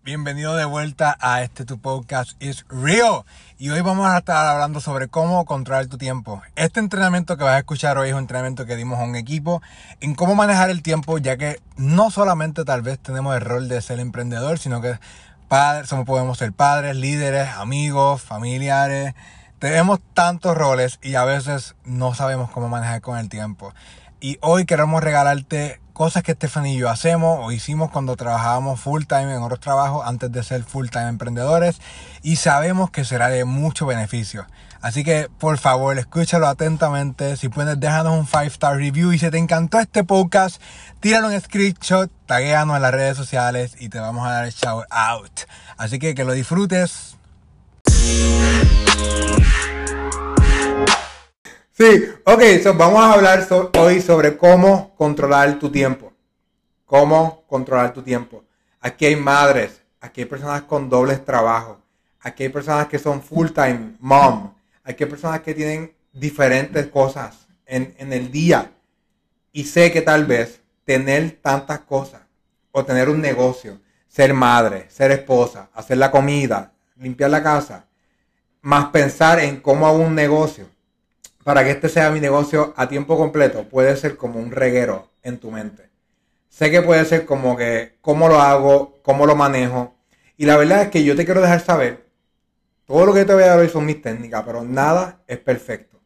Bienvenido de vuelta a este tu podcast is real. Y hoy vamos a estar hablando sobre cómo controlar tu tiempo. Este entrenamiento que vas a escuchar hoy es un entrenamiento que dimos a un equipo en cómo manejar el tiempo, ya que no solamente tal vez tenemos el rol de ser emprendedor, sino que padres, somos, podemos ser padres, líderes, amigos, familiares. Tenemos tantos roles y a veces no sabemos cómo manejar con el tiempo. Y hoy queremos regalarte cosas que Stephanie y yo hacemos o hicimos cuando trabajábamos full time en otros trabajos antes de ser full time emprendedores y sabemos que será de mucho beneficio. Así que por favor escúchalo atentamente. Si puedes déjanos un 5 star review y si te encantó este podcast, tíralo en screenshot, taguéanos en las redes sociales y te vamos a dar el shout out. Así que que lo disfrutes. Sí, ok, so vamos a hablar hoy sobre cómo controlar tu tiempo. Cómo controlar tu tiempo. Aquí hay madres, aquí hay personas con dobles trabajos, aquí hay personas que son full time mom, aquí hay personas que tienen diferentes cosas en, en el día. Y sé que tal vez tener tantas cosas o tener un negocio, ser madre, ser esposa, hacer la comida, limpiar la casa, más pensar en cómo hago un negocio para que este sea mi negocio a tiempo completo, puede ser como un reguero en tu mente. Sé que puede ser como que cómo lo hago, cómo lo manejo. Y la verdad es que yo te quiero dejar saber, todo lo que te voy a dar hoy son mis técnicas, pero nada es perfecto.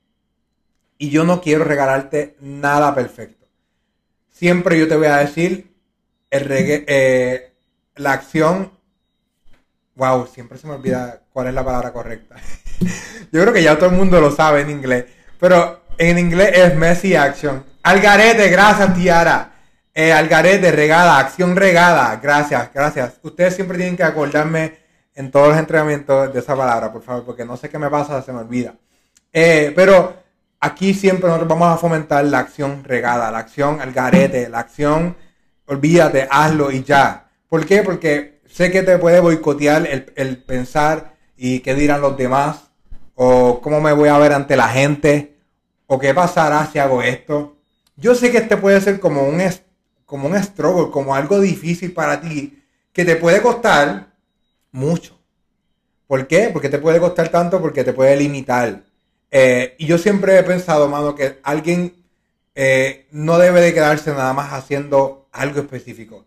Y yo no quiero regalarte nada perfecto. Siempre yo te voy a decir el eh, la acción. Wow, siempre se me olvida cuál es la palabra correcta. yo creo que ya todo el mundo lo sabe en inglés. Pero en inglés es messy action. Algarete, gracias, Tiara. Eh, algarete, regada, acción regada. Gracias, gracias. Ustedes siempre tienen que acordarme en todos los entrenamientos de esa palabra, por favor, porque no sé qué me pasa, se me olvida. Eh, pero aquí siempre nosotros vamos a fomentar la acción regada, la acción algarete, la acción, olvídate, hazlo y ya. ¿Por qué? Porque sé que te puede boicotear el, el pensar y qué dirán los demás o cómo me voy a ver ante la gente, o qué pasará si hago esto. Yo sé que este puede ser como un, como un struggle, como algo difícil para ti, que te puede costar mucho. ¿Por qué? Porque te puede costar tanto, porque te puede limitar. Eh, y yo siempre he pensado, mano, que alguien eh, no debe de quedarse nada más haciendo algo específico.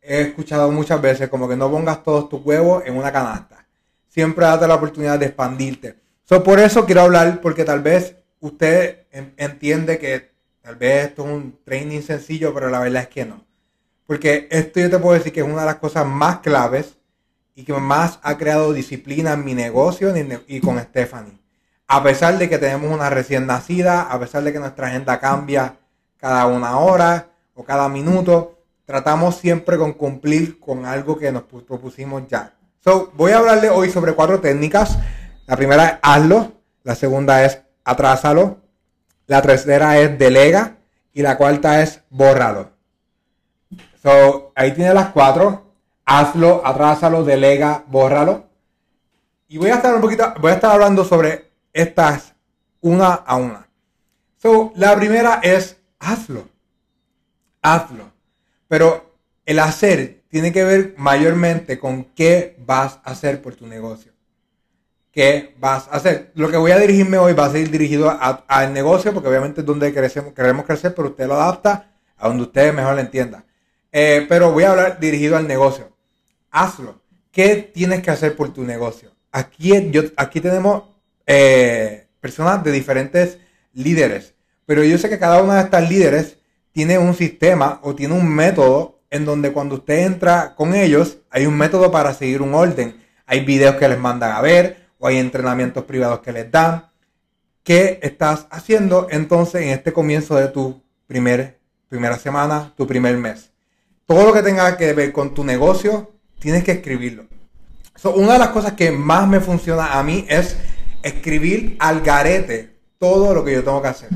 He escuchado muchas veces como que no pongas todos tus huevos en una canasta. Siempre date la oportunidad de expandirte por eso quiero hablar, porque tal vez usted entiende que tal vez esto es un training sencillo, pero la verdad es que no. Porque esto yo te puedo decir que es una de las cosas más claves y que más ha creado disciplina en mi negocio y con Stephanie. A pesar de que tenemos una recién nacida, a pesar de que nuestra agenda cambia cada una hora o cada minuto, tratamos siempre con cumplir con algo que nos propusimos ya. So, voy a hablarle hoy sobre cuatro técnicas la primera es hazlo, la segunda es atrásalo, la tercera es delega y la cuarta es bórralo. So, ahí tiene las cuatro. Hazlo, atrásalo, delega, bórralo. Y voy a estar un poquito, voy a estar hablando sobre estas una a una. So, la primera es hazlo. Hazlo. Pero el hacer tiene que ver mayormente con qué vas a hacer por tu negocio qué vas a hacer. Lo que voy a dirigirme hoy va a ser dirigido al negocio, porque obviamente es donde queremos, queremos crecer, pero usted lo adapta a donde usted mejor le entienda. Eh, pero voy a hablar dirigido al negocio. Hazlo. ¿Qué tienes que hacer por tu negocio? Aquí, yo, aquí tenemos eh, personas de diferentes líderes, pero yo sé que cada una de estas líderes tiene un sistema o tiene un método en donde cuando usted entra con ellos, hay un método para seguir un orden. Hay videos que les mandan a ver, o hay entrenamientos privados que les dan. ¿Qué estás haciendo entonces en este comienzo de tu primer, primera semana, tu primer mes? Todo lo que tenga que ver con tu negocio, tienes que escribirlo. una de las cosas que más me funciona a mí es escribir al garete todo lo que yo tengo que hacer.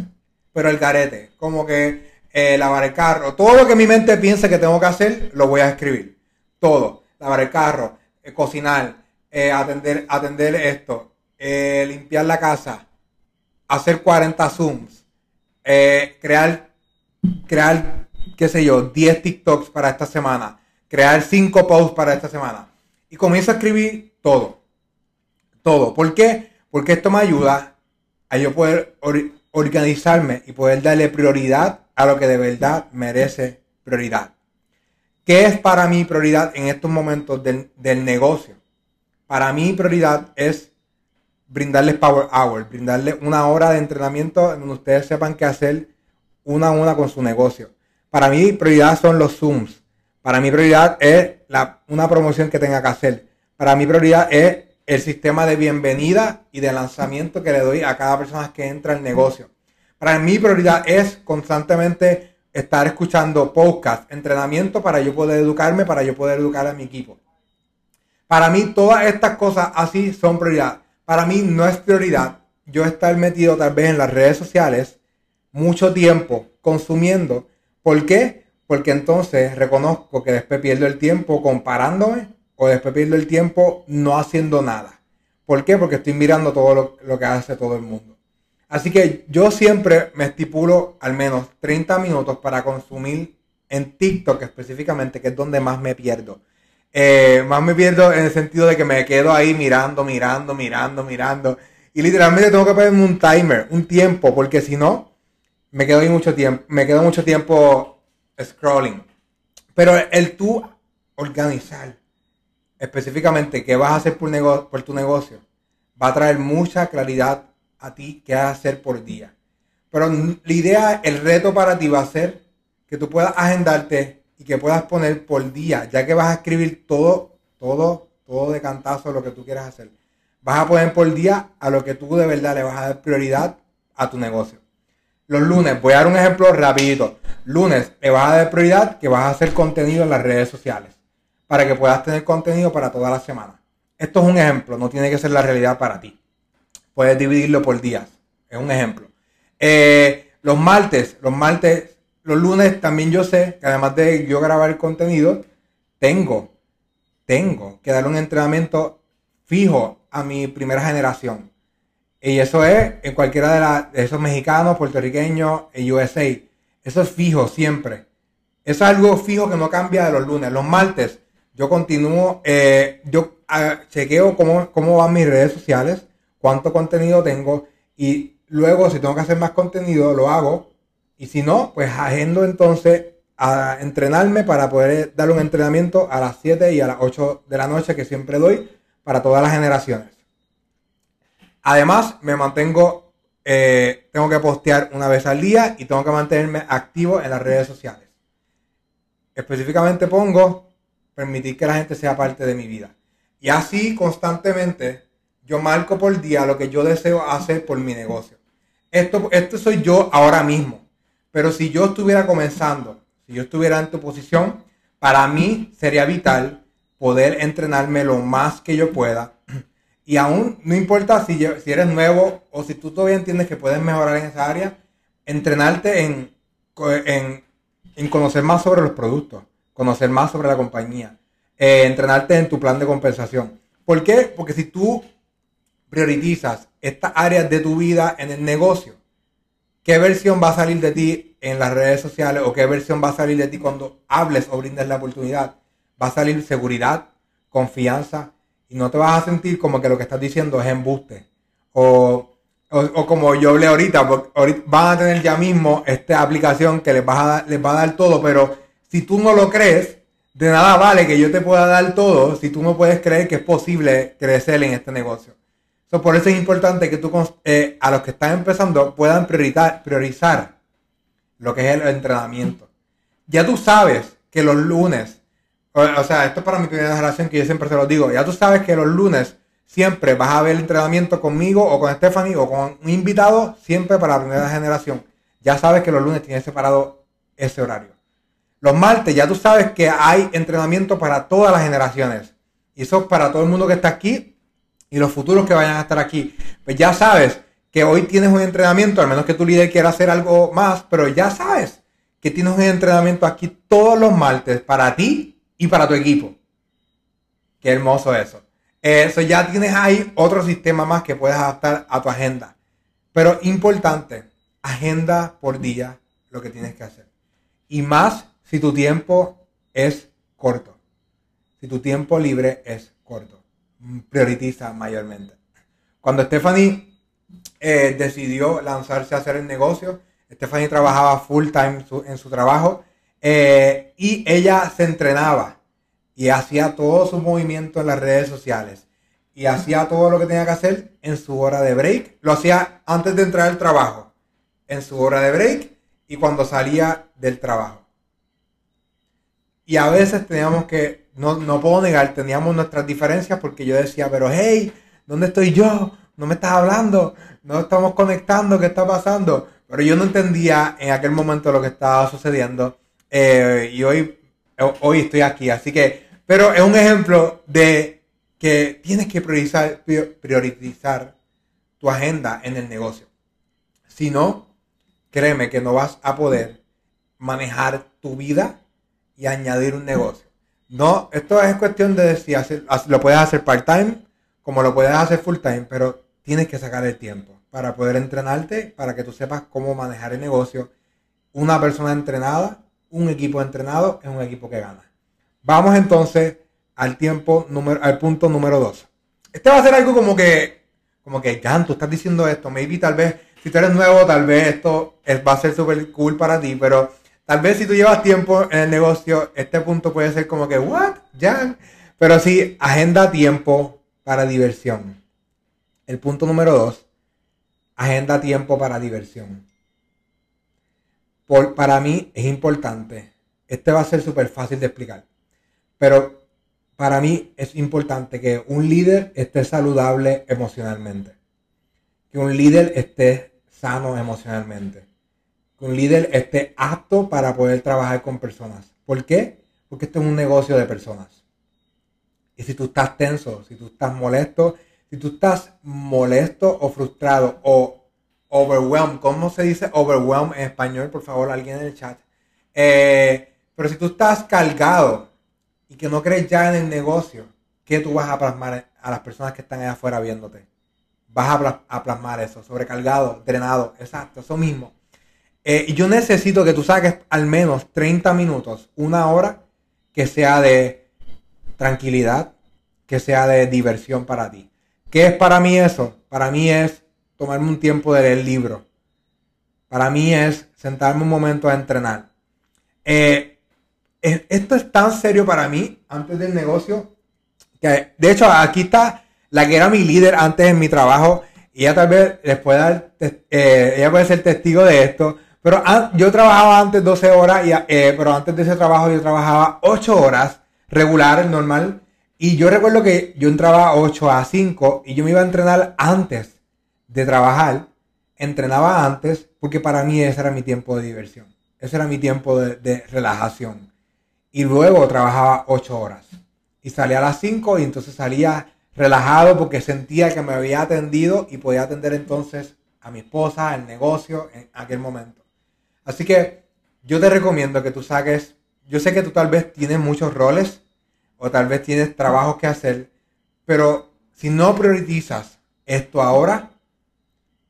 Pero al garete, como que eh, lavar el carro, todo lo que mi mente piensa que tengo que hacer, lo voy a escribir. Todo. Lavar el carro, eh, cocinar, eh, atender, atender esto, eh, limpiar la casa, hacer 40 Zooms, eh, crear, crear, qué sé yo, 10 TikToks para esta semana, crear cinco posts para esta semana. Y comienzo a escribir todo. Todo. ¿Por qué? Porque esto me ayuda a yo poder organizarme y poder darle prioridad a lo que de verdad merece prioridad. ¿Qué es para mí prioridad en estos momentos del, del negocio? Para mí prioridad es brindarles Power Hour, brindarles una hora de entrenamiento en donde ustedes sepan qué hacer una a una con su negocio. Para mí prioridad son los Zooms. Para mí prioridad es la, una promoción que tenga que hacer. Para mí prioridad es el sistema de bienvenida y de lanzamiento que le doy a cada persona que entra al negocio. Para mí prioridad es constantemente estar escuchando podcast, entrenamiento para yo poder educarme, para yo poder educar a mi equipo. Para mí todas estas cosas así son prioridad. Para mí no es prioridad yo estar metido tal vez en las redes sociales mucho tiempo consumiendo. ¿Por qué? Porque entonces reconozco que después pierdo el tiempo comparándome o después pierdo el tiempo no haciendo nada. ¿Por qué? Porque estoy mirando todo lo, lo que hace todo el mundo. Así que yo siempre me estipulo al menos 30 minutos para consumir en TikTok específicamente, que es donde más me pierdo. Eh, más me pierdo en el sentido de que me quedo ahí mirando, mirando, mirando, mirando. Y literalmente tengo que ponerme un timer, un tiempo, porque si no, me quedo ahí mucho tiempo, me quedo mucho tiempo scrolling. Pero el tú organizar específicamente qué vas a hacer por, por tu negocio va a traer mucha claridad a ti qué hacer por día. Pero la idea, el reto para ti va a ser que tú puedas agendarte y que puedas poner por día, ya que vas a escribir todo, todo, todo de cantazo lo que tú quieras hacer. Vas a poner por día a lo que tú de verdad le vas a dar prioridad a tu negocio. Los lunes, voy a dar un ejemplo rapidito. Lunes, le vas a dar prioridad que vas a hacer contenido en las redes sociales para que puedas tener contenido para toda la semana. Esto es un ejemplo, no tiene que ser la realidad para ti. Puedes dividirlo por días. Es un ejemplo. Eh, los martes, los martes los lunes también yo sé que además de yo grabar el contenido, tengo, tengo que dar un entrenamiento fijo a mi primera generación. Y eso es en cualquiera de, esos mexicanos, puertorriqueños, en USA. Eso es fijo siempre. Es algo fijo que no cambia de los lunes. Los martes yo continúo, eh, yo ah, chequeo cómo, cómo van mis redes sociales, cuánto contenido tengo y luego si tengo que hacer más contenido lo hago y si no, pues agendo entonces a entrenarme para poder dar un entrenamiento a las 7 y a las 8 de la noche que siempre doy para todas las generaciones. Además, me mantengo, eh, tengo que postear una vez al día y tengo que mantenerme activo en las redes sociales. Específicamente pongo permitir que la gente sea parte de mi vida. Y así constantemente yo marco por día lo que yo deseo hacer por mi negocio. Esto, esto soy yo ahora mismo. Pero si yo estuviera comenzando, si yo estuviera en tu posición, para mí sería vital poder entrenarme lo más que yo pueda. Y aún no importa si, si eres nuevo o si tú todavía entiendes que puedes mejorar en esa área, entrenarte en, en, conocer más sobre los productos, conocer más sobre la compañía, eh, entrenarte en tu plan de compensación. ¿Por qué? Porque si tú priorizas estas áreas de tu vida en el negocio, ¿Qué versión va a salir de ti en las redes sociales o qué versión va a salir de ti cuando hables o brindes la oportunidad? Va a salir seguridad, confianza y no te vas a sentir como que lo que estás diciendo es embuste. O, o, como yo hablé ahorita, ahorita, van a tener ya mismo esta aplicación que les, va a, les va a dar todo, pero si tú no lo crees, de nada vale que yo te pueda dar todo si tú no puedes creer que es posible crecer en este negocio por eso es importante que tú, eh, a los que están empezando, puedan priorizar, lo que es el entrenamiento. Ya tú sabes que los lunes, o, sea, esto es para mi primera generación que yo siempre se lo digo, ya tú sabes que los lunes siempre vas a ver entrenamiento conmigo o con Stephanie o con un invitado, siempre para la primera generación. Ya sabes que los lunes tienes separado ese horario. Los martes ya tú sabes que hay entrenamiento para todas las generaciones. Y eso es para todo el mundo que está aquí y los futuros que vayan a estar aquí, pues ya sabes que hoy tienes un entrenamiento, al menos que tu líder quiera hacer algo más, pero ya sabes que tienes un entrenamiento aquí todos los martes para ti y para tu equipo. Qué hermoso eso. Eso ya tienes ahí otro sistema más que puedes adaptar a tu agenda. Pero importante, agenda por día lo que tienes que hacer. Y más si tu tiempo es corto. si tu tiempo libre es corto. Prioritiza mayormente. Cuando Stephanie eh, decidió lanzarse a hacer el negocio, Stephanie trabajaba full time en su trabajo eh, y ella se entrenaba y hacía todo su movimiento en las redes sociales y hacía todo lo que tenía que hacer en su hora de break. Lo hacía antes de entrar al trabajo, en su hora de break y cuando salía del trabajo. Y a veces teníamos que, no, no puedo negar, teníamos nuestras diferencias porque yo decía, pero hey, ¿dónde estoy yo? No me estás hablando, no estamos conectando, ¿qué está pasando? Pero yo no entendía en aquel momento lo que estaba sucediendo. Eh, y hoy, hoy estoy aquí. Así que, pero es un ejemplo de que tienes que priorizar, priorizar tu agenda en el negocio. Si no, créeme que no vas a poder manejar tu vida y añadir un negocio. No, esto es cuestión de si lo puedes hacer part-time, como lo puedes hacer full-time, pero tienes que sacar el tiempo para poder entrenarte, para que tú sepas cómo manejar el negocio. Una persona entrenada un equipo entrenado es un equipo que gana. Vamos entonces al tiempo número, al punto número 2. Este va a ser algo como que, como que, Jan, tú estás diciendo esto, maybe tal vez, si tú eres nuevo, tal vez esto va a ser súper cool para ti, pero tal vez si tú llevas tiempo en el negocio, este punto puede ser como que, what, Jan? Pero sí, agenda tiempo para diversión. El punto número 2, agenda tiempo para diversión para mí es importante. Este va a ser súper fácil de explicar. Pero para mí es importante que un líder esté saludable emocionalmente. Que un líder esté sano emocionalmente. Que un líder esté apto para poder trabajar con personas. ¿Por qué? Porque esto es un negocio de personas. Y si tú estás tenso, si tú estás molesto, si tú estás molesto o frustrado o overwhelmed. ¿Cómo se dice overwhelmed en español? Por favor, alguien en el chat. Eh, pero si tú estás cargado y que no crees ya en el negocio, ¿qué tú vas a plasmar a las personas que están allá afuera viéndote? Vas a, plasmar eso, sobrecargado, drenado, exacto, eso mismo. Eh, yo necesito que tú saques al menos 30 minutos, una hora, que sea de tranquilidad, que sea de diversión para ti. ¿Qué es para mí eso? Para mí es tomarme un tiempo de leer libros. Para mí es sentarme un momento a entrenar. Eh, esto es tan serio para mí antes del negocio que, de hecho, aquí está la que era mi líder antes en mi trabajo y ella tal vez les puede dar, eh, ella puede ser testigo de esto. Pero yo trabajaba antes 12 horas, y, eh, pero antes de ese trabajo yo trabajaba 8 horas regular, normal. Y yo recuerdo que yo entraba 8 a 5 y yo me iba a entrenar antes de trabajar, entrenaba antes porque para mí ese era mi tiempo de diversión. Ese era mi tiempo de, relajación. Y luego trabajaba ocho horas. Y salía a las cinco y entonces salía relajado porque sentía que me había atendido y podía atender entonces a mi esposa, el negocio en aquel momento. Así que yo te recomiendo que tú saques, yo sé que tú tal vez tienes muchos roles o tal vez tienes trabajos que hacer, pero si no priorizas esto ahora,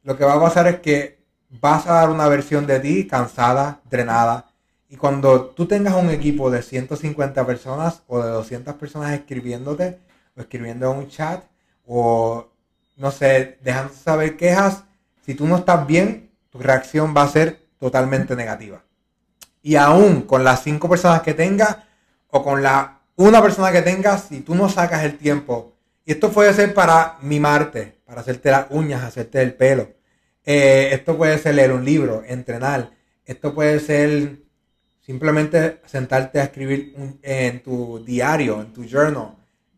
lo que va a pasar es que vas a dar una versión de ti cansada, drenada. Y cuando tú tengas un equipo de 150 personas o de 200 personas escribiéndote o escribiendo en un chat o no sé, dejando saber quejas, si tú no estás bien, tu reacción va a ser totalmente negativa. Y aún con las cinco personas que tengas o con la una persona que tengas, si tú no sacas el tiempo, y esto puede ser para mimarte, para hacerte las uñas, hacerte el pelo, eh, esto puede ser leer un libro, entrenar. Esto puede ser simplemente sentarte a escribir en tu diario, en tu journal.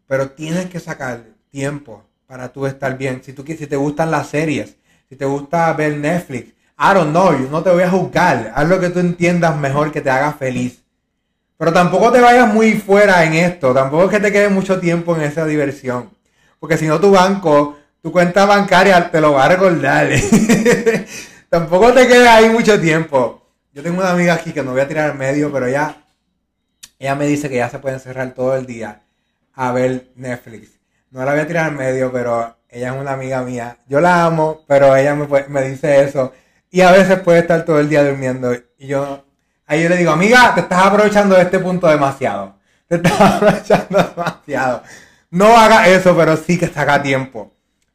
Pero tienes que sacar tiempo para tú estar bien. Si, tú, si te gustan las series, si te gusta ver Netflix, I don't know, yo no te voy a juzgar. Haz lo que tú entiendas mejor que te haga feliz. Pero tampoco te vayas muy fuera en esto. Tampoco es que te quede mucho tiempo en esa diversión. Porque si no, tu banco tu cuenta bancaria te lo va a recordar. Tampoco te quedes ahí mucho tiempo. Yo tengo una amiga aquí que no voy a tirar al medio, pero ella, ella me dice que ya se puede encerrar todo el día a ver Netflix. No la voy a tirar al medio, pero ella es una amiga mía. Yo la amo, pero ella me dice eso. Y a veces puede estar todo el día durmiendo. Y yo, ahí yo le digo, amiga, te estás aprovechando de este punto demasiado. te estás aprovechando demasiado. No hagas eso, pero sí que saca tiempo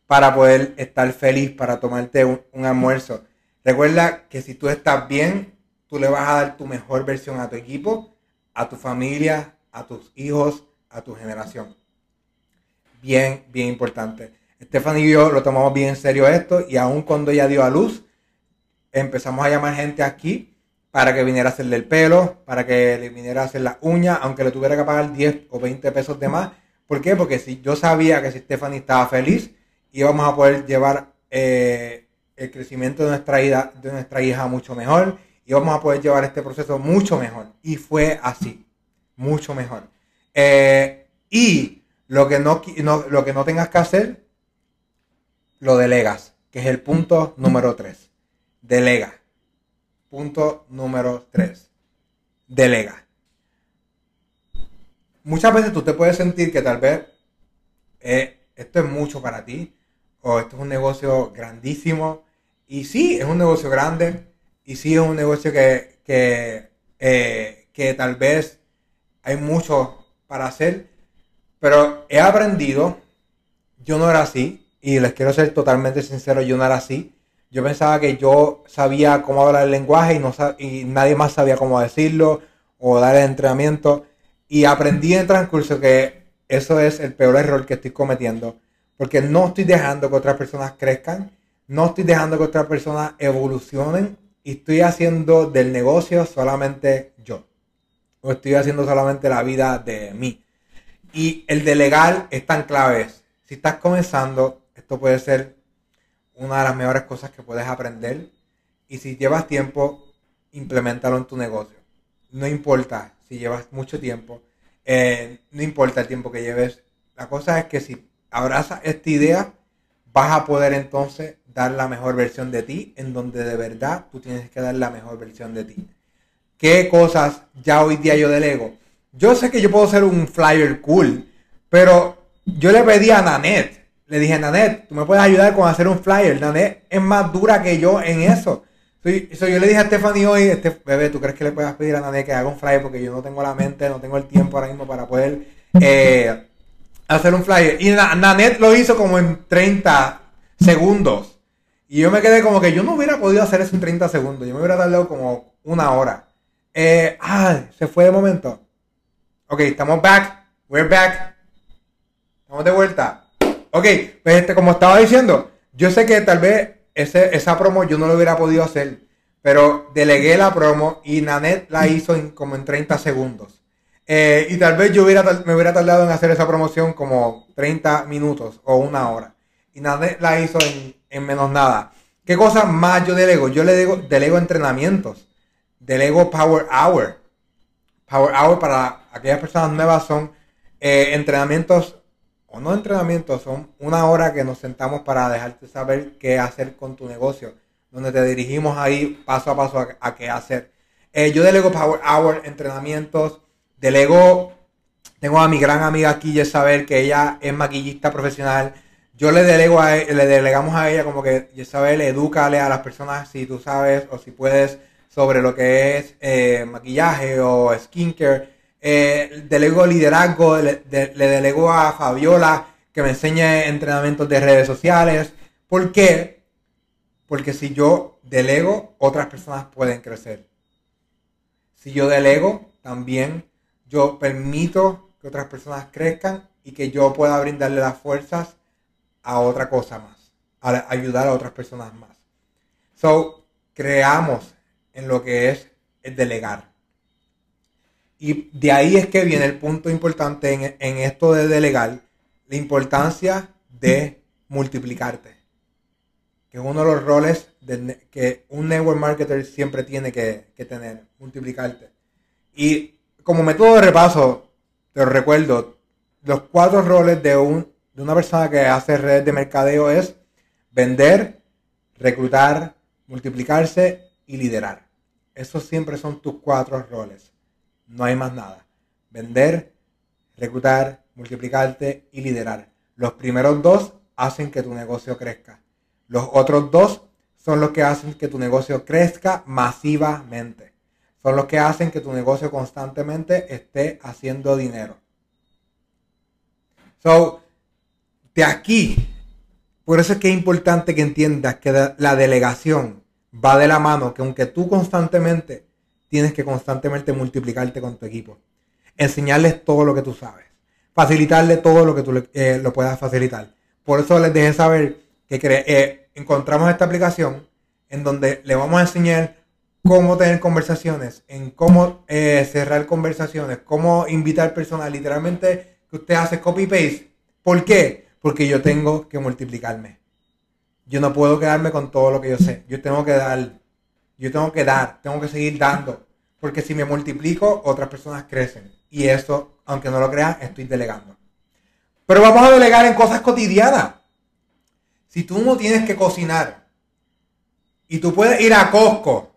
para poder estar feliz, para tomarte un, almuerzo. Recuerda que si tú estás bien, tú le vas a dar tu mejor versión a tu equipo, a tu familia, a tus hijos, a tu generación. Bien, bien importante. Estefan y yo lo tomamos bien en serio esto y aun cuando ella dio a luz, empezamos a llamar gente aquí para que viniera a hacerle el pelo, para que le viniera a hacer la uña, aunque le tuviera que pagar 10 o 20 pesos de más. ¿Por qué? Porque si yo sabía que si Stephanie estaba feliz, íbamos a poder llevar eh, el crecimiento de nuestra, hija, de nuestra hija mucho mejor, íbamos a poder llevar este proceso mucho mejor. Y fue así, mucho mejor. Eh, y lo que no, lo que no tengas que hacer, lo delegas, que es el punto número 3. Delega. Punto número 3. Delega. Muchas veces tú te puedes sentir que tal vez eh, esto es mucho para ti, o esto es un negocio grandísimo. Y sí, es un negocio grande. Y sí, es un negocio que, que, eh, que tal vez hay mucho para hacer. Pero he aprendido, yo no era así. Y les quiero ser totalmente sincero, yo no era así. Yo pensaba que yo sabía cómo hablar el lenguaje y, no, y nadie más sabía cómo decirlo o dar el entrenamiento. Y aprendí en el transcurso que eso es el peor error que estoy cometiendo porque no estoy dejando que otras personas crezcan, no estoy dejando que otras personas evolucionen y estoy haciendo del negocio solamente yo. O estoy haciendo solamente la vida de mí. Y el delegar es tan clave. Si estás comenzando, esto puede ser una de las mejores cosas que puedes aprender. Y si llevas tiempo, implementalo en tu negocio. No importa si llevas mucho tiempo, eh, no importa el tiempo que lleves. La cosa es que si abraza esta idea, vas a poder entonces dar la mejor versión de ti, en donde de verdad tú tienes que dar la mejor versión de ti. ¿Qué cosas ya hoy día yo delego? Yo sé que yo puedo ser un flyer cool, pero yo le pedí a Nanette, le dije, Nanette, tú me puedes ayudar con hacer un flyer. Nanette es más dura que yo en eso. So, yo le dije a Stephanie hoy, este, bebé, ¿tú crees que le puedas pedir a Nanette que haga un flyer? Porque yo no tengo la mente, no tengo el tiempo ahora mismo para poder eh, hacer un flyer. Y Nanette lo hizo como en 30 segundos. Y yo me quedé como que yo no hubiera podido hacer eso en 30 segundos. Yo me hubiera tardado como una hora. Eh, ah, se fue de momento. Ok, estamos back. We're back. Estamos de vuelta. Ok, pues este, como estaba diciendo, yo sé que tal vez ese, esa promo yo no lo hubiera podido hacer. Pero delegué la promo y Nanette la hizo en, como en 30 segundos. Eh, y tal vez yo hubiera, me hubiera tardado en hacer esa promoción como 30 minutos o una hora. Y nadie la hizo en, menos nada. ¿Qué cosa más yo delego? Yo le delego, delego entrenamientos. Delego Power Hour. Power Hour para aquellas personas nuevas son eh, entrenamientos, o no entrenamientos, son una hora que nos sentamos para dejarte saber qué hacer con tu negocio. Donde te dirigimos ahí paso a paso a, qué hacer. Eh, yo delego Power Hour, entrenamientos, Delego, tengo a mi gran amiga aquí, Yesabel, que ella es maquillista profesional. Yo le delego a e, le delegamos a ella como que Yesabel, edúcale a las personas si tú sabes o si puedes sobre lo que es eh, maquillaje o skincare. Eh, delego liderazgo, le, le, delego a Fabiola que me enseñe entrenamientos de redes sociales. ¿Por qué? Porque si yo delego, otras personas pueden crecer. Si yo delego, también yo permito que otras personas crezcan y que yo pueda brindarle las fuerzas a otra cosa más, a ayudar a otras personas más. So, creamos en lo que es el delegar. Y de ahí es que viene el punto importante en, esto de delegar, la importancia de multiplicarte, que es uno de los roles que un network marketer siempre tiene que, tener, multiplicarte. Y como método de repaso, te recuerdo, los cuatro roles de, un, de una persona que hace redes de mercadeo es vender, reclutar, multiplicarse y liderar. Esos siempre son tus cuatro roles. No hay más nada. Vender, reclutar, multiplicarte y liderar. Los primeros dos hacen que tu negocio crezca. Los otros dos son los que hacen que tu negocio crezca masivamente. son los que hacen que tu negocio constantemente esté haciendo dinero. So, de aquí, por eso es que es importante que entiendas que la delegación va de la mano, que aunque tú constantemente tienes que constantemente multiplicarte con tu equipo, enseñarles todo lo que tú sabes, facilitarle todo lo que tú eh, lo puedas facilitar. Por eso les dejé saber que eh, encontramos esta aplicación en donde le vamos a enseñar cómo tener conversaciones, en cómo eh, cerrar conversaciones, cómo invitar personas, literalmente que usted hace copy-paste. ¿Por qué? Porque yo tengo que multiplicarme. Yo no puedo quedarme con todo lo que yo sé. Yo tengo que dar. Yo tengo que dar. Tengo que seguir dando. Porque si me multiplico, otras personas crecen. Y eso, aunque no lo crean, estoy delegando. Pero vamos a delegar en cosas cotidianas. Si tú no tienes que cocinar y tú puedes ir a Costco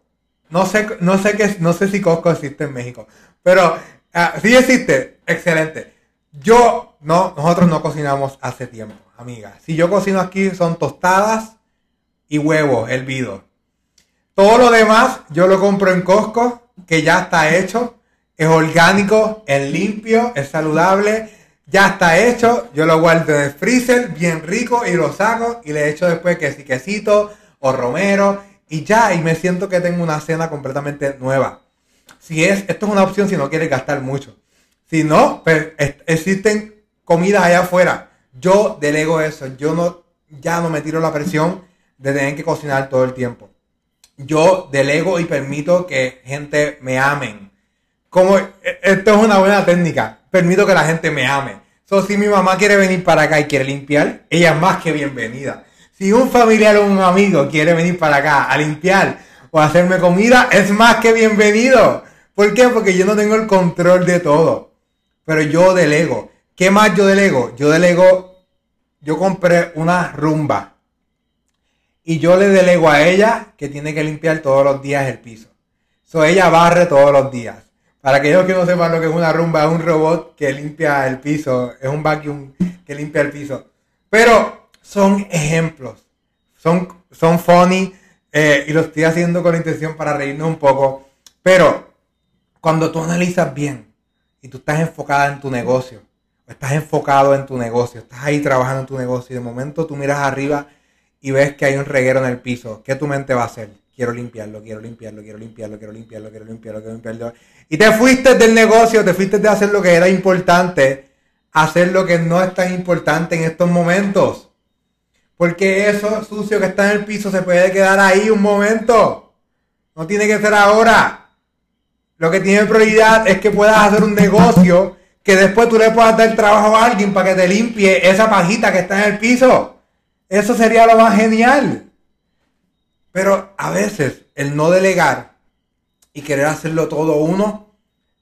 no sé, no sé, qué, no sé si Costco existe en México, pero ah, sí existe. Excelente. Yo, no, nosotros no cocinamos hace tiempo, amiga. Si yo cocino aquí son tostadas y huevos hervidos. Todo lo demás yo lo compro en Costco, que ya está hecho. Es orgánico, es limpio, es saludable. Ya está hecho. Yo lo guardo en el freezer, bien rico, y lo saco y le echo después que si quesito o romero y ya, y me siento que tengo una cena completamente nueva. Si es, esto es una opción si no quieres gastar mucho. Si no, pues existen comidas allá afuera. Yo delego eso. Yo no, ya no me tiro la presión de tener que cocinar todo el tiempo. Yo delego y permito que gente me amen. Como e, esto es una buena técnica. Permito que la gente me ame. So, si mi mamá quiere venir para acá y quiere limpiar, ella es más que bienvenida. Si un familiar o un amigo quiere venir para acá a limpiar o hacerme comida, es más que bienvenido. ¿Por qué? Porque yo no tengo el control de todo. Pero yo delego. ¿Qué más yo delego? Yo delego, yo compré una rumba. Y yo le delego a ella que tiene que limpiar todos los días el piso. So ella barre todos los días. Para aquellos que no sepan lo que es una rumba, es un robot que limpia el piso. Es un vacuum que limpia el piso. Pero son ejemplos. Son, son funny eh, y lo estoy haciendo con la intención para reírnos un poco. Pero cuando tú analizas bien y tú estás enfocada en tu negocio, estás enfocado en tu negocio, estás ahí trabajando en tu negocio y de momento tú miras arriba y ves que hay un reguero en el piso, ¿qué tu mente va a hacer? Quiero limpiarlo, quiero limpiarlo, quiero limpiarlo, quiero limpiarlo, quiero limpiarlo, quiero limpiarlo. Y te fuiste del negocio, te fuiste de hacer lo que era importante, hacer lo que no es tan importante en estos momentos. Porque eso sucio que está en el piso se puede quedar ahí un momento. No tiene que ser ahora. Lo que tiene prioridad es que puedas hacer un negocio que después tú le puedas dar trabajo a alguien para que te limpie esa pajita que está en el piso. Eso sería lo más genial. Pero a veces el no delegar y querer hacerlo todo uno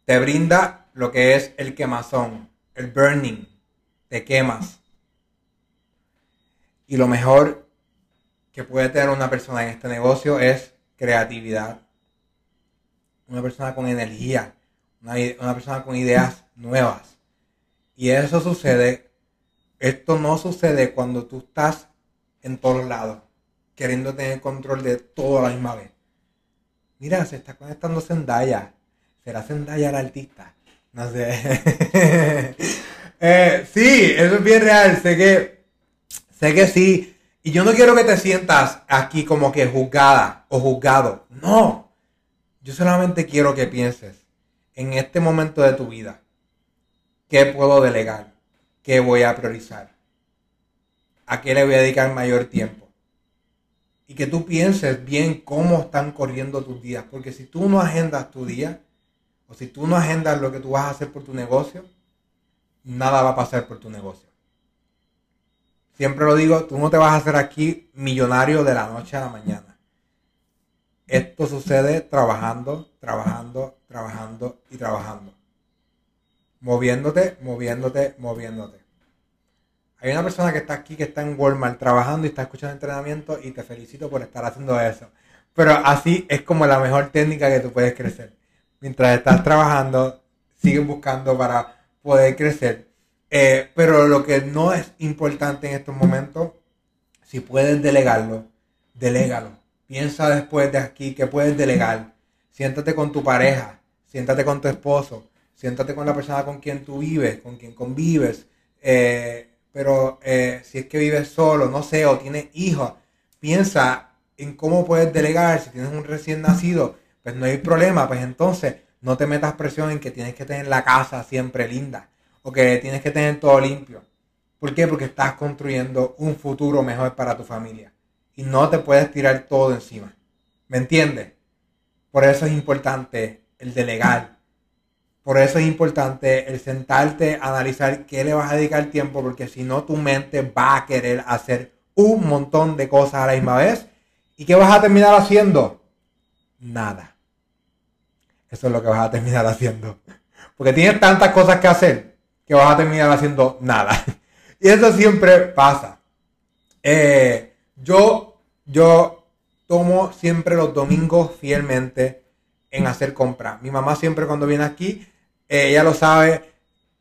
te brinda lo que es el quemazón, el burning. Te quemas. Y lo mejor que puede tener una persona en este negocio es creatividad. Una persona con energía. Una, persona con ideas nuevas. Y eso sucede, esto no sucede cuando tú estás en todos lados, queriendo tener control de todo a la misma vez. Mira, se está conectando Zendaya. ¿Será Zendaya la artista? No sé. Eh, sí, eso es bien real. Sé que Sé que sí. Y yo no quiero que te sientas aquí como que juzgada o juzgado. No. Yo solamente quiero que pienses en este momento de tu vida. ¿Qué puedo delegar? ¿Qué voy a priorizar? ¿A qué le voy a dedicar mayor tiempo? Y que tú pienses bien cómo están corriendo tus días. Porque si tú no agendas tu día, o si tú no agendas lo que tú vas a hacer por tu negocio, nada va a pasar por tu negocio. Siempre lo digo, tú no te vas a hacer aquí millonario de la noche a la mañana. Esto sucede trabajando, trabajando, trabajando y trabajando. Moviéndote, moviéndote, moviéndote. Hay una persona que está aquí, que está en Walmart trabajando y está escuchando entrenamiento y te felicito por estar haciendo eso. Pero así es como la mejor técnica que tú puedes crecer. Mientras estás trabajando, sigues buscando para poder crecer eh, pero lo que no es importante en estos momentos, si puedes delegarlo, delégalo. Piensa después de aquí que puedes delegar. siéntate con tu pareja, siéntate con tu esposo, siéntate con la persona con quien tú vives, con quien convives. Eh, pero eh, si es que vives solo, no sé, o tienes hijos, piensa en cómo puedes delegar. Si tienes un recién nacido, pues no hay problema, pues entonces no te metas presión en que tienes que tener la casa siempre linda o que tienes que tener todo limpio. ¿Por qué? Porque estás construyendo un futuro mejor para tu familia y no te puedes tirar todo encima. ¿Me entiendes? Por eso es importante el delegar. Por eso es importante el sentarte analizar qué le vas a dedicar tiempo, porque si no tu mente va a querer hacer un montón de cosas a la misma vez. ¿Y qué vas a terminar haciendo? Nada. Eso es lo que vas a terminar haciendo. Porque tienes tantas cosas que hacer que vas a terminar haciendo nada. Y eso siempre pasa. Eh, yo, yo tomo siempre los domingos fielmente en hacer compras. Mi mamá siempre cuando viene aquí, ella lo sabe,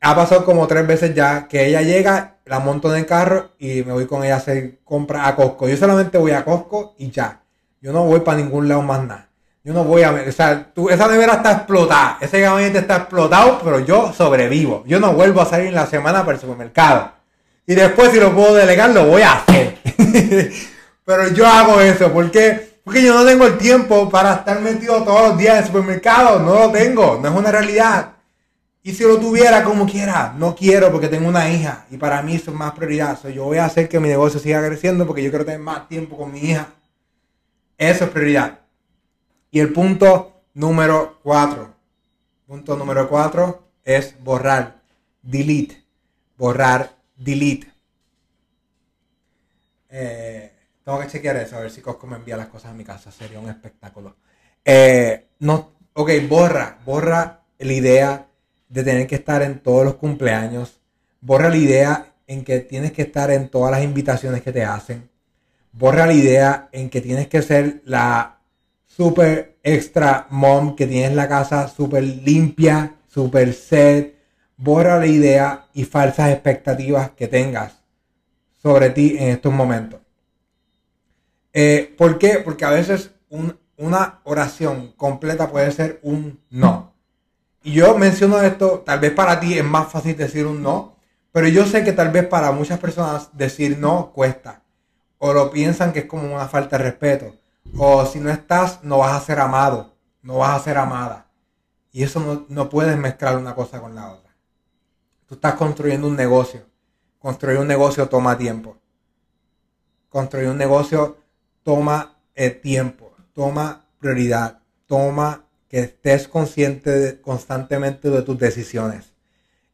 ha pasado como tres veces ya que ella llega, la monto en el carro y me voy con ella a hacer compras a Costco. Yo solamente voy a Costco y ya. Yo no voy para ningún lado más nada. Yo no voy a o sea, tú, esa nevera está explotada, ese gabinete está explotado, pero yo sobrevivo. Yo no vuelvo a salir en la semana para el supermercado. Y después si lo puedo delegar, lo voy a hacer. pero yo hago eso, ¿por qué? Porque yo no tengo el tiempo para estar metido todos los días en el supermercado, no lo tengo, no es una realidad. Y si lo tuviera como quiera, no quiero porque tengo una hija y para mí eso es más prioridad. yo voy a hacer que mi negocio siga creciendo porque yo quiero tener más tiempo con mi hija. Eso es prioridad. Y el punto número cuatro. Punto número cuatro es borrar. Delete. Borrar. Delete. Eh, tengo que chequear eso, a ver si Costco me envía las cosas a mi casa. Sería un espectáculo. Eh, no, ok, borra. Borra la idea de tener que estar en todos los cumpleaños. Borra la idea en que tienes que estar en todas las invitaciones que te hacen. Borra la idea en que tienes que ser la super extra mom, que tienes la casa súper limpia, súper set. Borra la idea y falsas expectativas que tengas sobre ti en estos momentos. Eh, ¿Por qué? Porque a veces una oración completa puede ser un no. Y yo menciono esto, tal vez para ti es más fácil decir un no, pero yo sé que tal vez para muchas personas decir no cuesta. O lo piensan que es como una falta de respeto. O si no estás, no vas a ser amado, no vas a ser amada. Y eso no, no puedes mezclar una cosa con la otra. Tú estás construyendo un negocio. Construir un negocio toma tiempo. Construir un negocio toma eh, tiempo, toma prioridad, toma que estés consciente constantemente de tus decisiones.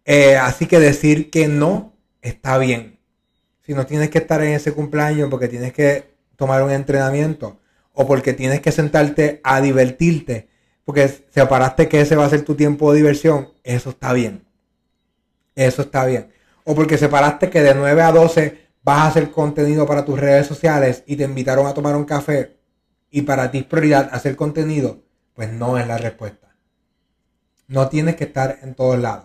Eh, así que decir que no está bien. Si no tienes que estar en ese cumpleaños porque tienes que tomar un entrenamiento, o porque tienes que sentarte a divertirte, porque separaste que ese va a ser tu tiempo de diversión, eso está bien. Eso está bien. O porque separaste que de 9 a 12 vas a hacer contenido para tus redes sociales y te invitaron a tomar un café y para ti es prioridad hacer contenido, pues no es la respuesta. No tienes que estar en todos lados.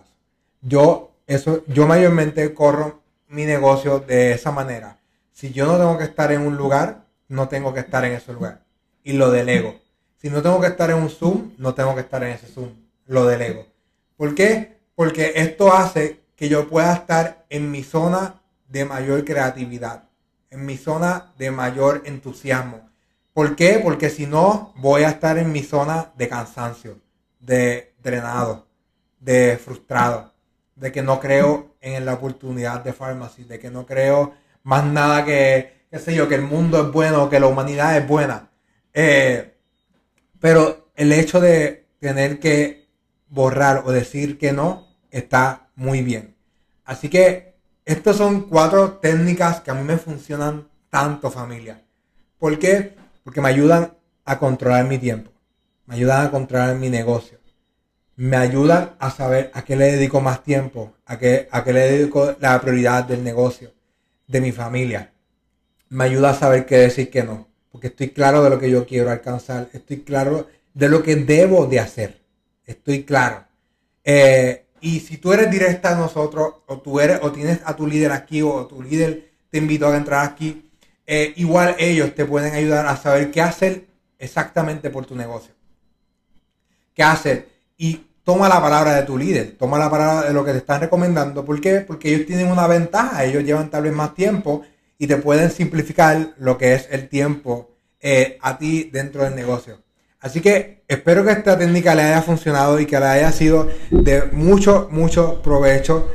Yo, eso, yo mayormente corro mi negocio de esa manera. Si yo no tengo que estar en un lugar, no tengo que estar en ese lugar. Y lo delego. Si no tengo que estar en un Zoom, no tengo que estar en ese Zoom. Lo delego. ¿Por qué? Porque esto hace que yo pueda estar en mi zona de mayor creatividad, en mi zona de mayor entusiasmo. ¿Por qué? Porque si no, voy a estar en mi zona de cansancio, de drenado, de frustrado, de que no creo en la oportunidad de farmacia, de que no creo más nada que qué sé yo, que el mundo es bueno, que la humanidad es buena. Eh, pero el hecho de tener que borrar o decir que no está muy bien. Así que estas son cuatro técnicas que a mí me funcionan tanto familia. ¿Por qué? Porque me ayudan a controlar mi tiempo, me ayudan a controlar mi negocio, me ayudan a saber a qué le dedico más tiempo, a qué, a qué le dedico la prioridad del negocio, de mi familia me ayuda a saber qué decir que no. Porque estoy claro de lo que yo quiero alcanzar. Estoy claro de lo que debo de hacer. Estoy claro. Eh, y si tú eres directa a nosotros, o tú eres, o tienes a tu líder aquí, o tu líder te invitó a entrar aquí, eh, igual ellos te pueden ayudar a saber qué hacer exactamente por tu negocio. ¿qué haces? Y toma la palabra de tu líder, toma la palabra de lo que te están recomendando. ¿Por qué? Porque ellos tienen una ventaja, ellos llevan tal vez más tiempo y te pueden simplificar lo que es el tiempo eh, a ti dentro del negocio. Así que espero que esta técnica le haya funcionado y que le haya sido de mucho, mucho provecho.